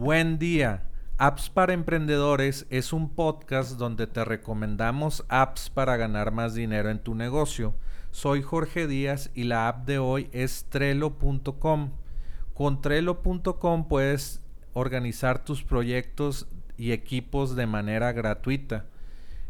Buen día. Apps para Emprendedores es un podcast donde te recomendamos apps para ganar más dinero en tu negocio. Soy Jorge Díaz y la app de hoy es Trello.com. Con Trello.com puedes organizar tus proyectos y equipos de manera gratuita.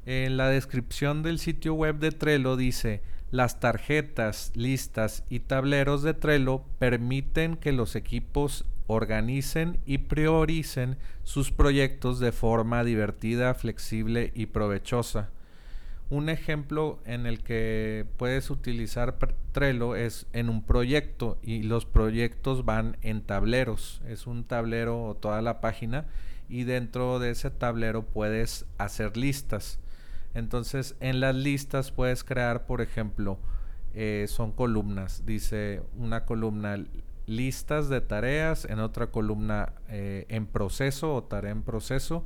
En la descripción del sitio web de Trello dice, las tarjetas, listas y tableros de Trello permiten que los equipos organicen y prioricen sus proyectos de forma divertida, flexible y provechosa. Un ejemplo en el que puedes utilizar Trello es en un proyecto y los proyectos van en tableros. Es un tablero o toda la página y dentro de ese tablero puedes hacer listas. Entonces en las listas puedes crear, por ejemplo, eh, son columnas. Dice una columna listas de tareas, en otra columna eh, en proceso o tarea en proceso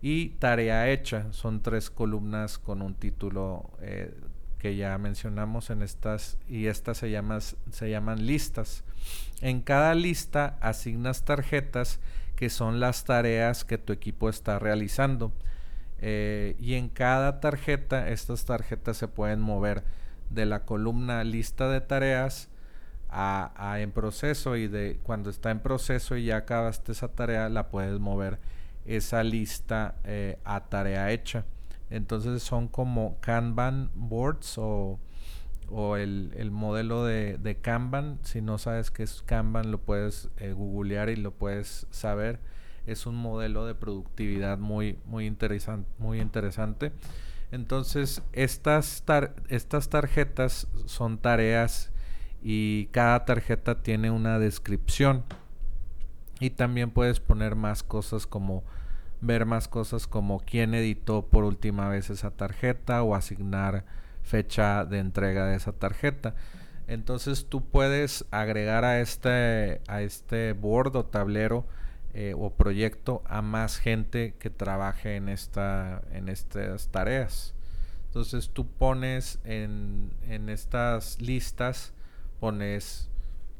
y tarea hecha. Son tres columnas con un título eh, que ya mencionamos en estas y estas se, se llaman listas. En cada lista asignas tarjetas que son las tareas que tu equipo está realizando. Eh, y en cada tarjeta, estas tarjetas se pueden mover de la columna lista de tareas a, en proceso y de cuando está en proceso y ya acabaste esa tarea la puedes mover esa lista eh, a tarea hecha. Entonces son como Kanban boards o, el, modelo de, Kanban. Si no sabes qué es Kanban lo puedes eh, googlear y lo puedes saber. Es un modelo de productividad muy muy interesante muy interesante. Entonces estas, estas tarjetas son tareas y cada tarjeta tiene una descripción y también puedes poner más cosas como ver más cosas como quién editó por última vez esa tarjeta o asignar fecha de entrega de esa tarjeta. Entonces tú puedes agregar a este, a este board o tablero eh, o proyecto a más gente que trabaje en, esta, en estas tareas. Entonces tú pones en, en estas listas pones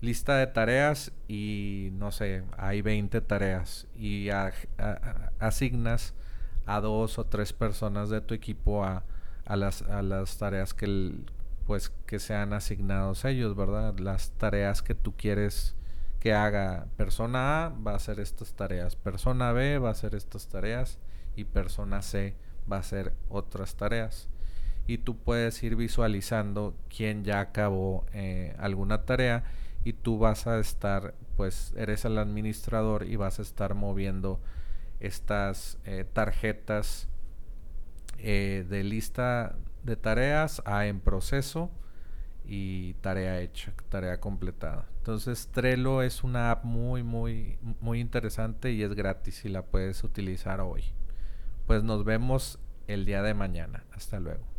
lista de tareas y no sé, hay 20 tareas y asignas a dos o tres personas de tu equipo a, las, a las tareas que pues que sean asignados ellos, ¿verdad? Las tareas que tú quieres que haga persona A va a hacer estas tareas, persona B va a hacer estas tareas y persona C va a hacer otras tareas y tú puedes ir visualizando quién ya acabó eh, alguna tarea y tú vas a estar, pues eres el administrador y vas a estar moviendo estas eh, tarjetas eh, de lista de tareas a en proceso y tarea hecha, tarea completada. Entonces Trello es una app muy, muy, muy interesante y es gratis y la puedes utilizar hoy. Pues nos vemos el día de mañana. Hasta luego.